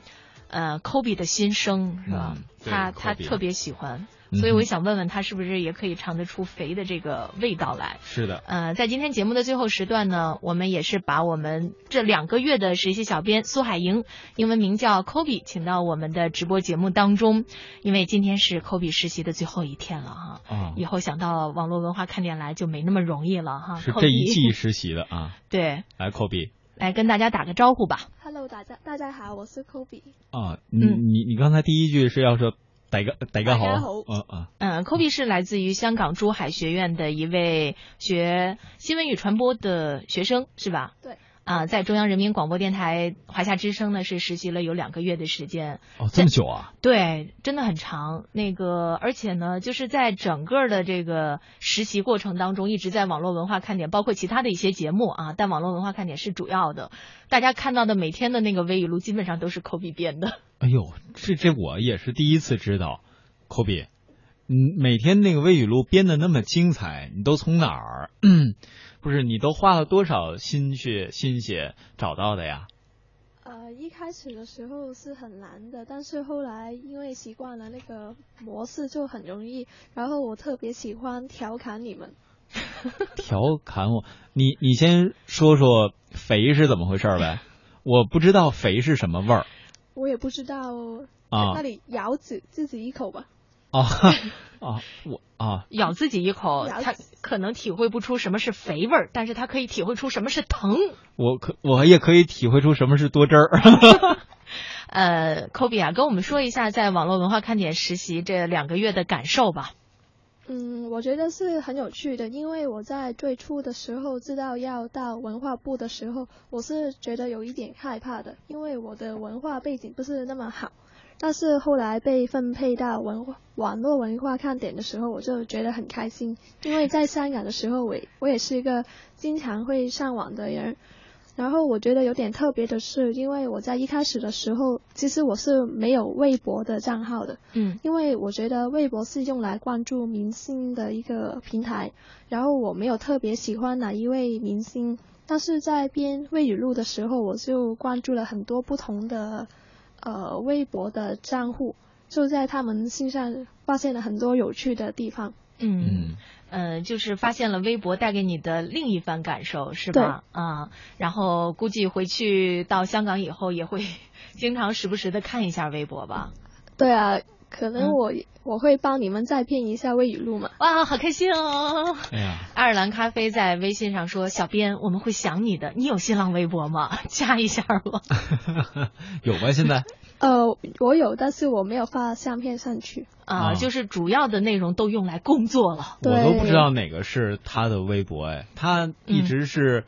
呃，科比的心声是吧？嗯、他他特别喜欢。所以我想问问他是不是也可以尝得出肥的这个味道来。是的，呃，在今天节目的最后时段呢，我们也是把我们这两个月的实习小编苏海莹，英文名叫 Kobe，请到我们的直播节目当中，因为今天是 Kobe 实习的最后一天了哈。哦，以后想到网络文化看点来就没那么容易了哈。是这一季 实习的啊。对。来，Kobe。来跟大家打个招呼吧。Hello，大家大家好，我是 Kobe。啊，你你你刚才第一句是要说大家大家好，嗯嗯嗯，Kobe 是来自于香港珠海学院的一位学新闻与传播的学生，是吧？对。啊，在中央人民广播电台华夏之声呢是实习了有两个月的时间。哦，这么久啊？对，真的很长。那个，而且呢，就是在整个的这个实习过程当中，一直在网络文化看点，包括其他的一些节目啊，但网络文化看点是主要的。大家看到的每天的那个微语录，基本上都是 Kobe 编的。哎呦，这这我也是第一次知道，Kobe，嗯，每天那个微语录编的那么精彩，你都从哪儿？不是你都花了多少心血心血找到的呀？呃，一开始的时候是很难的，但是后来因为习惯了那个模式就很容易。然后我特别喜欢调侃你们。调侃我？你你先说说肥是怎么回事呗？我不知道肥是什么味儿。我也不知道。啊。那里咬自自己一口吧。啊 啊，我啊，咬自己一口，他可能体会不出什么是肥味儿，但是他可以体会出什么是疼。我可我也可以体会出什么是多汁儿。呃，Kobe 啊，跟我们说一下在网络文化看点实习这两个月的感受吧。嗯，我觉得是很有趣的，因为我在最初的时候知道要到文化部的时候，我是觉得有一点害怕的，因为我的文化背景不是那么好。但是后来被分配到文化网络文化看点的时候，我就觉得很开心，因为在香港的时候，我我也是一个经常会上网的人。然后我觉得有点特别的是，因为我在一开始的时候，其实我是没有微博的账号的，嗯，因为我觉得微博是用来关注明星的一个平台，然后我没有特别喜欢哪一位明星，但是在编微语录的时候，我就关注了很多不同的。呃，微博的账户就在他们身上发现了很多有趣的地方。嗯，呃，就是发现了微博带给你的另一番感受，是吧？啊，然后估计回去到香港以后也会 经常时不时的看一下微博吧。对啊，可能我、嗯、我会帮你们再编一下微语录嘛。哇，好开心哦！哎呀，爱尔兰咖啡在微信上说：“小编，我们会想你的。你有新浪微博吗？加一下吧。”有吗？现在？呃，我有，但是我没有发相片上去啊、呃，就是主要的内容都用来工作了。我都不知道哪个是他的微博，哎，他一直是、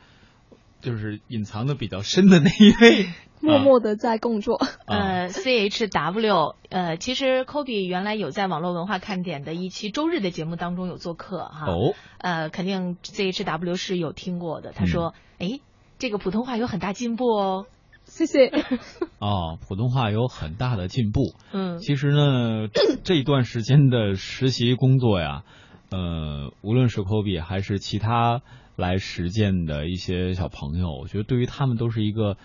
嗯、就是隐藏的比较深的那一位，默默的在工作。啊、呃，C H W，呃，其实 Kobe 原来有在网络文化看点的一期周日的节目当中有做客哈。哦。呃，肯定 C H W 是有听过的。他说：“哎、嗯，这个普通话有很大进步哦。”谢谢。哦，普通话有很大的进步。嗯，其实呢，这一段时间的实习工作呀，呃，无论是 Kobe 还是其他来实践的一些小朋友，我觉得对于他们都是一个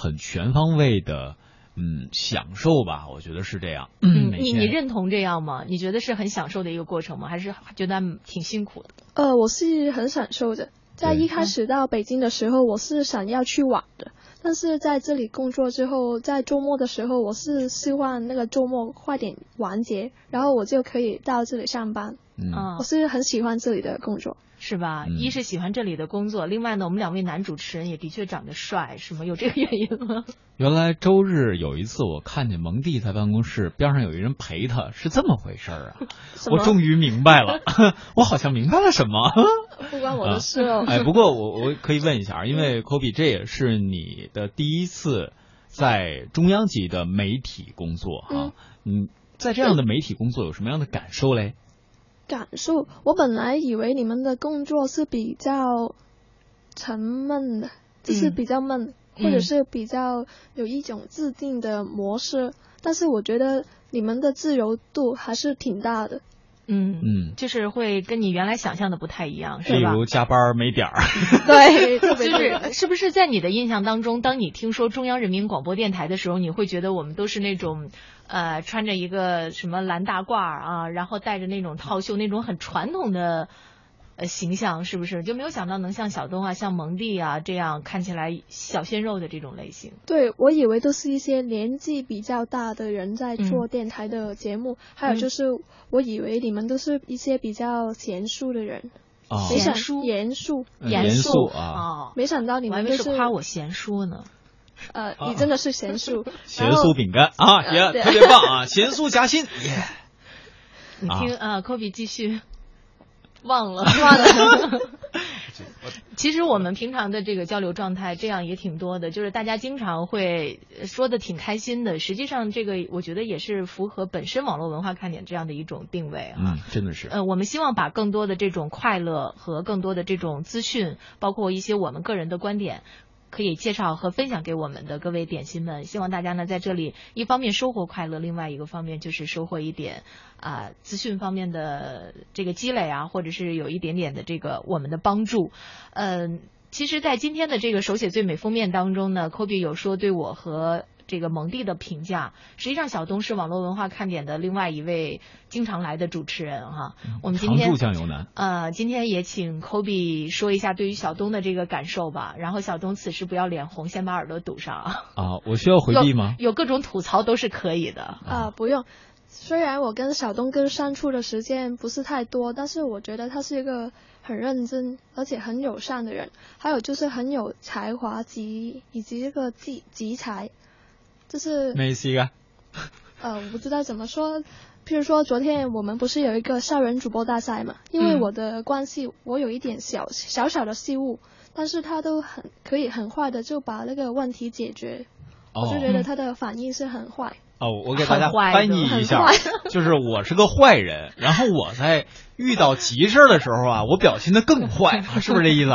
很全方位的，嗯，享受吧。我觉得是这样。嗯，你你认同这样吗？你觉得是很享受的一个过程吗？还是觉得挺辛苦的？呃，我是很享受的。在一开始到北京的时候，我是想要去玩的。但是在这里工作之后，在周末的时候，我是希望那个周末快点完结，然后我就可以到这里上班。嗯，我是很喜欢这里的工作，是吧？嗯、一是喜欢这里的工作，另外呢，我们两位男主持人也的确长得帅，是吗？有这个原因吗？原来周日有一次，我看见蒙蒂在办公室边上有一人陪他，是这么回事儿啊！我终于明白了，我好像明白了什么。不关我的事哦。啊、哎，不过我我可以问一下，因为 Kobe 这也是你的第一次在中央级的媒体工作哈，嗯，在这样的媒体工作有什么样的感受嘞？感受，我本来以为你们的工作是比较沉闷的，就是比较闷，嗯、或者是比较有一种制定的模式，但是我觉得你们的自由度还是挺大的。嗯。嗯，就是会跟你原来想象的不太一样，是吧？如加班没点儿，对，就是是不是在你的印象当中，当你听说中央人民广播电台的时候，你会觉得我们都是那种呃穿着一个什么蓝大褂儿啊，然后戴着那种套袖那种很传统的呃形象，是不是？就没有想到能像小东啊、像蒙蒂啊这样看起来小鲜肉的这种类型。对，我以为都是一些年纪比较大的人在做电台的节目，还有就是我以为你们都是一些比较贤淑的人。哦没想贤淑严肃，嗯严肃啊哦，没想到你们都为是夸我贤淑呢。呃，你真的是贤淑，贤淑饼干啊，呃也对特别棒啊，贤淑夹心，耶！你听啊，科比继续。忘了，忘了。其实我们平常的这个交流状态，这样也挺多的，就是大家经常会说的挺开心的。实际上，这个我觉得也是符合本身网络文化看点这样的一种定位啊。嗯，真的是。呃，我们希望把更多的这种快乐和更多的这种资讯，包括一些我们个人的观点。可以介绍和分享给我们的各位点心们，希望大家呢在这里一方面收获快乐，另外一个方面就是收获一点啊、资讯方面的这个积累啊，或者是有一点点的这个我们的帮助。嗯、其实，在今天的这个手写最美封面当中呢科比有说对我和这个蒙蒂的评价。实际上，小东是网络文化看点的另外一位经常来的主持人哈。我们酱油男。呃，今天也请 Kobe 说一下对于小东的这个感受吧。然后小东此时不要脸红，先把耳朵堵上啊。啊，我需要回避吗？有有各种吐槽都是可以的。啊，不用。虽然我跟小东哥相处的时间不是太多，但是我觉得他是一个很认真而且很友善的人，还有就是很有才华及以及这个集集才，就是没事噶。呃，我不知道怎么说。譬如说，昨天我们不是有一个校园主播大赛嘛？因为嗯我的关系，我有一点小小小的失误，但是他都很可以很快的就把那个问题解决，哦我就觉得他的反应是很坏。哦，我给大家翻译一下，就是我是个坏人，然后我在遇到急事儿的时候啊，我表现的更坏，是不是这意思？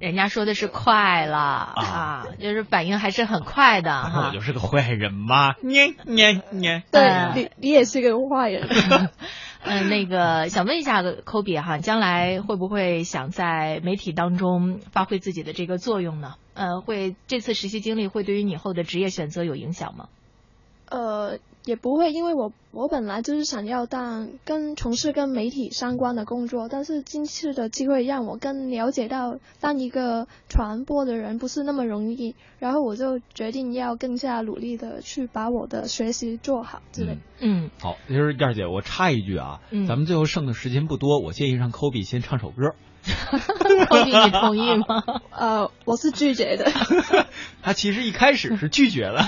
呃，人家说的是快了啊，就是反应还是很快的我。就是个坏人嘛，捏捏捏。对呃你，你也是个坏人。嗯、那个想问一下科比哈，将来会不会想在媒体当中发挥自己的这个作用呢？呃，会这次实习经历会对于你以后的职业选择有影响吗？呃，也不会，因为我我本来就是想要当跟从事跟媒体相关的工作，但是今次的机会让我更了解到当一个传播的人不是那么容易，然后我就决定要更加努力的去把我的学习做好之类。嗯，好，就是燕儿姐，我插一句啊，嗯咱们最后剩的时间不多，我建议让 Kobe 先唱首歌。科比，你同意吗？呃，我是拒绝的。他其实一开始是拒绝了。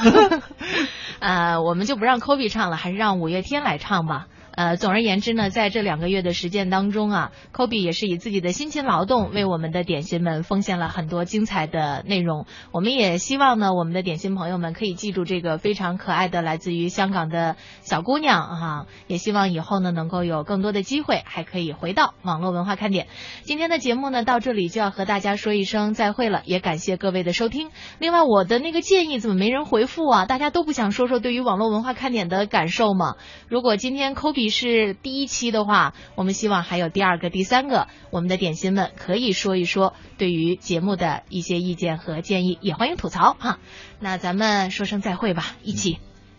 呃，我们就不让 Kobe 唱了，还是让五月天来唱吧。呃，总而言之呢，在这两个月的实践当中啊，Kobe 也是以自己的辛勤劳动为我们的点心们奉献了很多精彩的内容。我们也希望呢，我们的点心朋友们可以记住这个非常可爱的来自于香港的小姑娘哈、也希望以后呢能够有更多的机会，还可以回到网络文化看点。今天的节目呢到这里就要和大家说一声再会了，也感谢各位的收听。另外，我的那个建议怎么没人回复啊？大家都不想说说对于网络文化看点的感受吗？如果今天 Kobe 是第一期的话，我们希望还有第二个、第三个，我们的点心们可以说一说对于节目的一些意见和建议，也欢迎吐槽哈。那咱们说声再会吧，一起，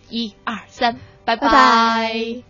一二三，拜拜